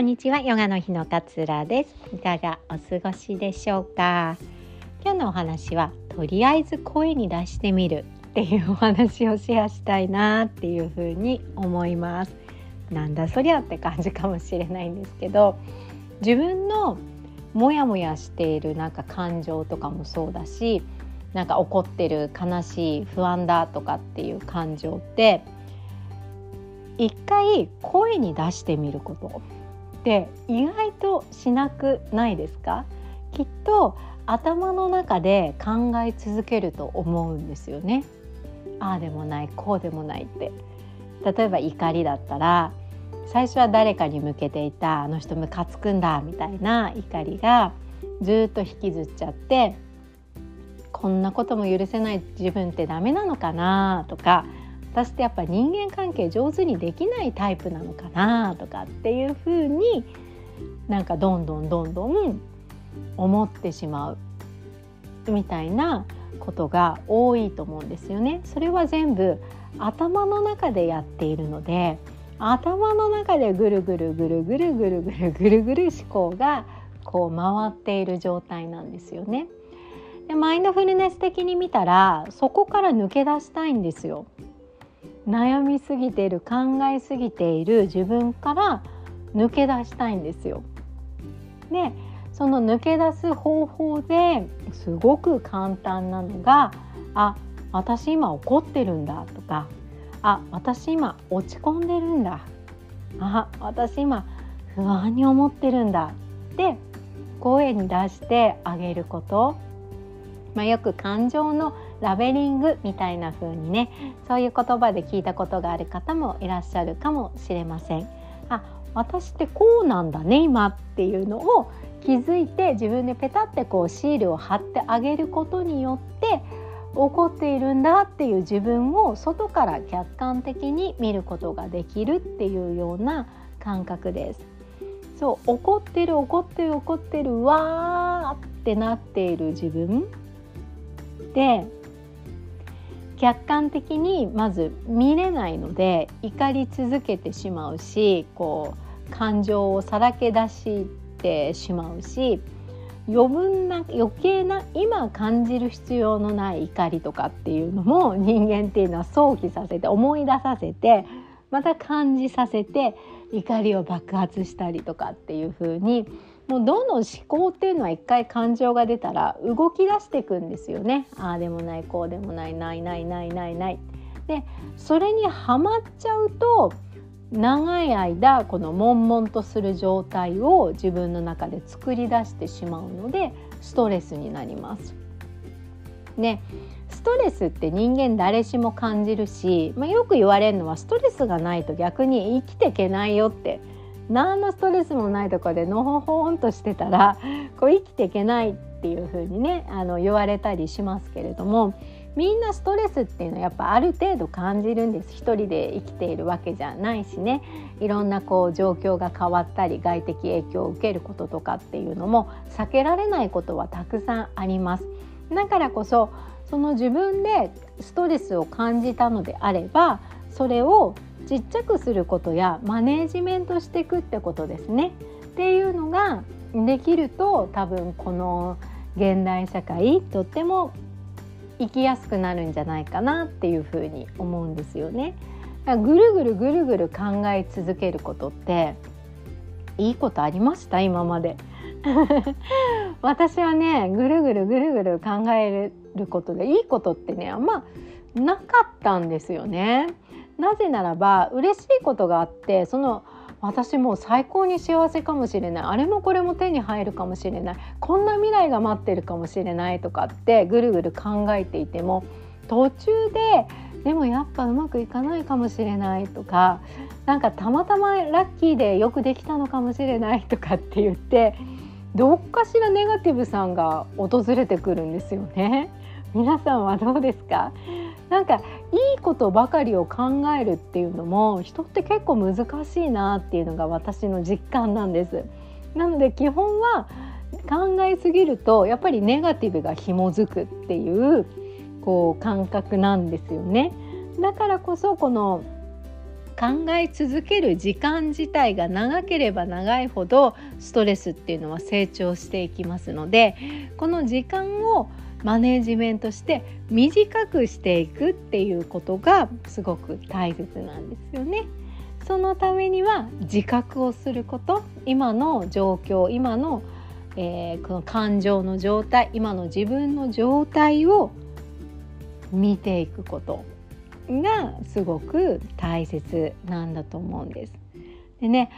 んにちはヨガの日の勝浦です。いかがお過ごしでしょうか？今日のお話はとりあえず声に出してみるっていうお話をシェアしたいなっていうふうに思います。なんだそりゃって感じかもしれないんですけど自分のモヤモヤしているなんか感情とかもそうだしなんか怒ってる悲しい不安だとかっていう感情って一回声に出してみること。って意外としなくないですか？きっと頭の中で考え続けると思うんですよね。ああでもないこうでもないって例えば怒りだったら最初は誰かに向けていたあの人ムカつくんだみたいな怒りがずっと引きずっちゃってこんなことも許せない自分ってダメなのかなとか私ってやっぱ人間関係上手にできないタイプなのかなとかっていうふうになんかどんどんどんどん思ってしまうみたいなことが多いと思うんですよね。それは全部頭の中でやっているので頭の中でぐるぐるぐるぐるぐるぐるぐるぐる思考がこう回っている状態なんですよね。でマインドフルネス的に見たらそこから抜け出したいんですよ。悩みすぎている考えすぎている自分から抜け出したいんですよ。でその抜け出す方法ですごく簡単なのが「あ私今怒ってるんだ」とか「あ私今落ち込んでるんだ」「あ私今不安に思ってるんだ」って声に出してあげること、まあ、よく感情のラベリングみたいな風にねそういう言葉で聞いたことがある方もいらっしゃるかもしれません。あ私ってこうなんだね今っていうのを気づいて自分でペタってこうシールを貼ってあげることによって怒っているんだっていう自分を外から客観的に見ることができるっていうような感覚です。そう怒ってる怒ってる怒ってるわーってなっている自分で客観的にまず見れないので怒り続けてしまうしこう感情をさらけ出してしまうし余分な余計な今感じる必要のない怒りとかっていうのも人間っていうのは想起させて思い出させてまた感じさせて怒りを爆発したりとかっていう風にもうどの思考っていうのは一回感情が出たら動き出していくんですよね。ああでもないこうでもないないないないないない。でそれにはまっちゃうと長い間この悶々とする状態を自分の中で作り出してしまうのでストレスになります。ねストレスって人間誰しも感じるし、まあ、よく言われるのはストレスがないと逆に生きていけないよって何のストレスもないとこでのほほんとしてたらこう生きていけないっていう風にねあの言われたりしますけれどもみんなストレスっていうのはやっぱある程度感じるんです一人で生きているわけじゃないしねいろんなこう状況が変わったり外的影響を受けることとかっていうのも避けられないことはたくさんあります。だからこそその自分でストレスを感じたのであればそれをちっちゃくすることやマネージメントしていくってことですね。っていうのができると多分この現代社会とっても生きやすくなるんじゃないかなっていうふうに思うんですよね。ぐるぐるぐるぐる考え続けることっていいことありました？今まで 私はねぐるぐるぐるぐる考えることでいいことってねあんまなかったんですよね。なぜならば嬉しいことがあってその私もう最高に幸せかもしれないあれもこれも手に入るかもしれないこんな未来が待ってるかもしれないとかってぐるぐる考えていても途中ででもやっぱうまくいかないかもしれないとかなんかたまたまラッキーでよくできたのかもしれないとかって言ってどっかしらネガティブさんが訪れてくるんですよね。皆さんはどうですか？なんかいいことばかりを考えるっていうのも人って結構難しいなっていうのが私の実感なんです。なので基本は考えすぎるとやっぱりネガティブが紐づくっていうこう感覚なんですよね。だからこそこの考え続ける時間自体が長ければ長いほどストレスっていうのは成長していきますのでこの時間をマネジメントして短くしていくっていうことがすごく大切なんですよね。そのためには自覚をすること今の状況今の、えー、この感情の状態今の自分の状態を見ていくことがすごく大切なんだと思うんです。でね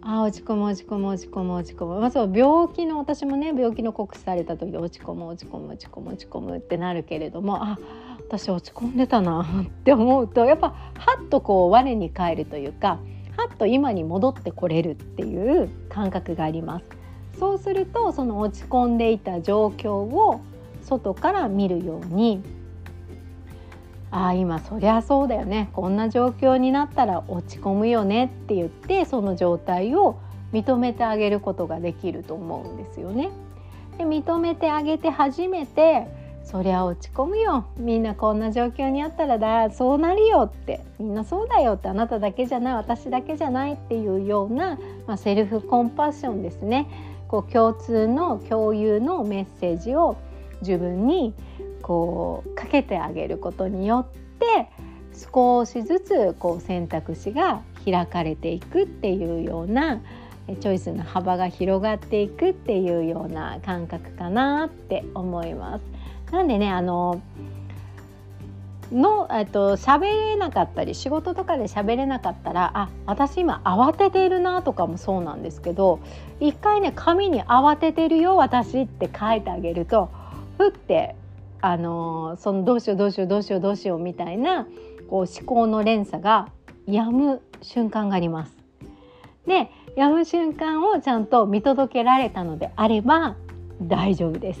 あ落ち込む落ち込む落ち込む落ち込む、まあ、そう病気の私もね病気の告知された時で落ち込む落ち込む落ち込む落ち込むってなるけれどもあ私落ち込んでたなって思うとやっぱはっとこう我に返るというかはっと今に戻ってこれるっていう感覚があります。そうするとその落ち込んでいた状況を外から見るようにああ今そりゃそうだよね。こんな状況になったら落ち込むよねって言ってその状態を認めてあげることができると思うんですよね。で認めてあげて初めてそりゃ落ち込むよ。みんなこんな状況にあったらだそうなるよって。みんなそうだよってあなただけじゃない私だけじゃないっていうような、まあ、セルフコンパッションですね。こう共通の共有のメッセージを自分にこうかけてあげることによって少しずつこう選択肢が開かれていくっていうようなチョイスの幅が広がっていくっていうような感覚かなって思います。なんでねあののえっと喋れなかったり仕事とかで喋れなかったらあ私今慌てているなとかもそうなんですけど一回ね紙に「慌ててるよ私」って書いてあげるとふってあのそのどうしようどうしようどうしようどうしようみたいなこう思考の連鎖が止む瞬間があります。で止む瞬間をちゃんと見届けられたのであれば大丈夫です。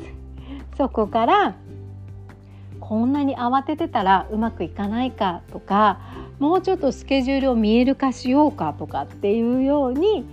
そこからこんなに慌ててたらうまくいかないかとかもうちょっとスケジュールを見える化しようかとかっていうように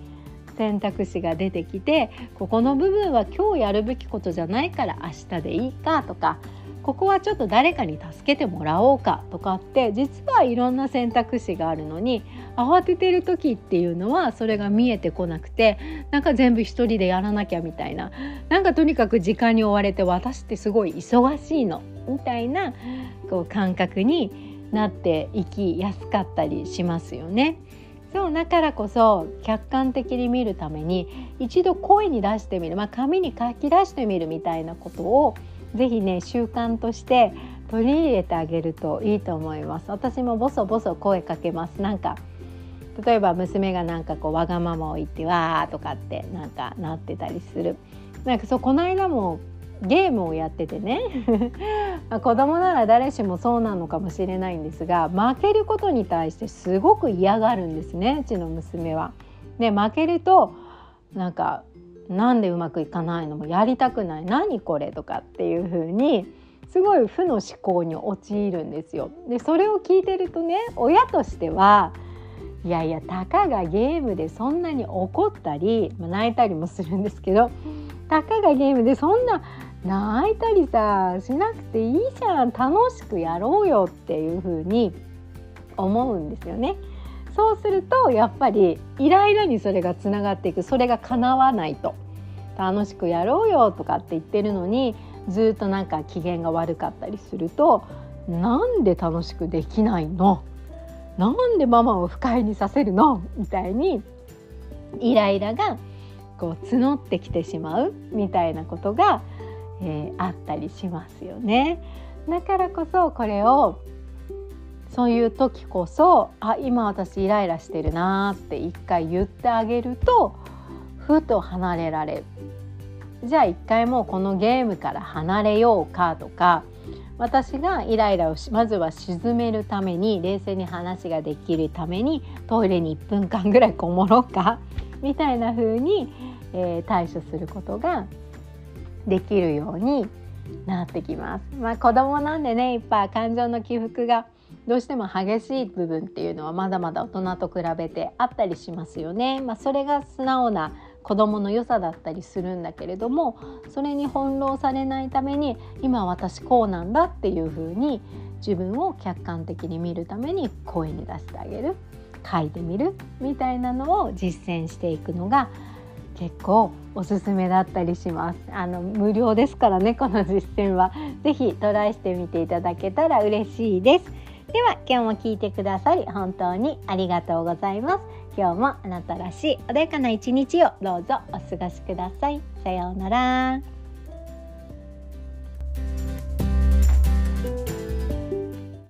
選択肢が出てきてここの部分は今日やるべきことじゃないから明日でいいかとかここはちょっと誰かに助けてもらおうかとかって実はいろんな選択肢があるのに慌ててる時っていうのはそれが見えてこなくてなんか全部一人でやらなきゃみたいななんかとにかく時間に追われて私ってすごい忙しいのみたいなこう感覚になっていきやすかったりしますよね。そうだからこそ客観的に見るために一度声に出してみる、まあ、紙に書き出してみるみたいなことをぜひね習慣として取り入れてあげるといいと思います。私もボソボソ声かけます。なんか例えば娘がなんかこうわがままを言ってわーとかってなんかなってたりする。なんかそうこの間もゲームをやっててね 子供なら誰しもそうなのかもしれないんですが負けることに対してすごく嫌がるんですねうちの娘は。で負けるとなんかなんでうまくいかないのもやりたくない何これとかっていう風にすごい負の思考に陥るんですよ。でそれを聞いてるとね親としてはいやいやたかがゲームでそんなに怒ったり、まあ、泣いたりもするんですけどたかがゲームでそんな泣いたりさしなくていいじゃん楽しくやろうよっていう風に思うんですよね。そうするとやっぱりイライラにそれがつながっていく。それが叶わないと。楽しくやろうよとかって言ってるのにずっとなんか機嫌が悪かったりするとなんで楽しくできないの？なんでママを不快にさせるの？みたいにイライラがこう募ってきてしまうみたいなことが、えー、あったりしますよね。だからこそこれをそういう時こそあ今私イライラしてるなって一回言ってあげるとふと離れられるじゃあ一回もうこのゲームから離れようかとか私がイライラをまずは鎮めるために冷静に話ができるためにトイレに1分間ぐらいこもろうかみたいな風に、えー、対処することができるようになってきます。まあ、子供なんでねいっぱい感情の起伏がどうしても激しい部分っていうのはまだまだ大人と比べてあったりしますよね。まあ、それが素直な子どもの良さだったりするんだけれどもそれに翻弄されないために今私こうなんだっていうふうに自分を客観的に見るために声に出してあげる書いてみるみたいなのを実践していくのが結構おすすめだったりします。あの無料ですからね この実践は。是非トライしてみていただけたら嬉しいです。では今日も聞いてくださり本当にありがとうございます。今日もあなたらしい穏やかな一日をどうぞお過ごしください。さようなら。